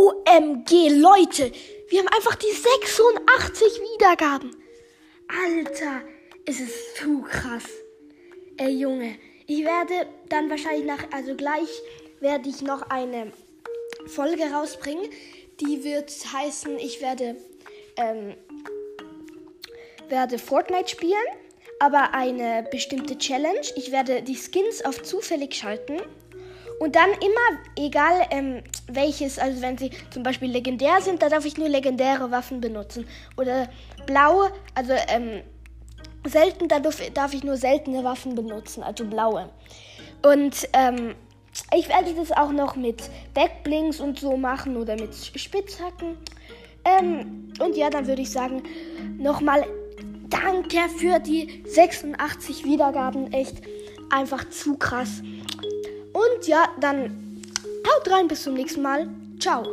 OMG, Leute. Wir haben einfach die 86 Wiedergaben. Alter, es ist zu krass. Ey, Junge. Ich werde dann wahrscheinlich nach, also gleich werde ich noch eine Folge rausbringen. Die wird heißen, ich werde, ähm, werde Fortnite spielen, aber eine bestimmte Challenge. Ich werde die Skins auf zufällig schalten. Und dann immer, egal ähm, welches, also wenn sie zum Beispiel legendär sind, da darf ich nur legendäre Waffen benutzen. Oder blaue, also ähm, selten, da darf, darf ich nur seltene Waffen benutzen, also blaue. Und ähm, ich werde das auch noch mit Backblinks und so machen oder mit Spitzhacken. Ähm, und ja, dann würde ich sagen, nochmal danke für die 86 Wiedergaben. Echt einfach zu krass. Ja, dann haut rein, bis zum nächsten Mal. Ciao.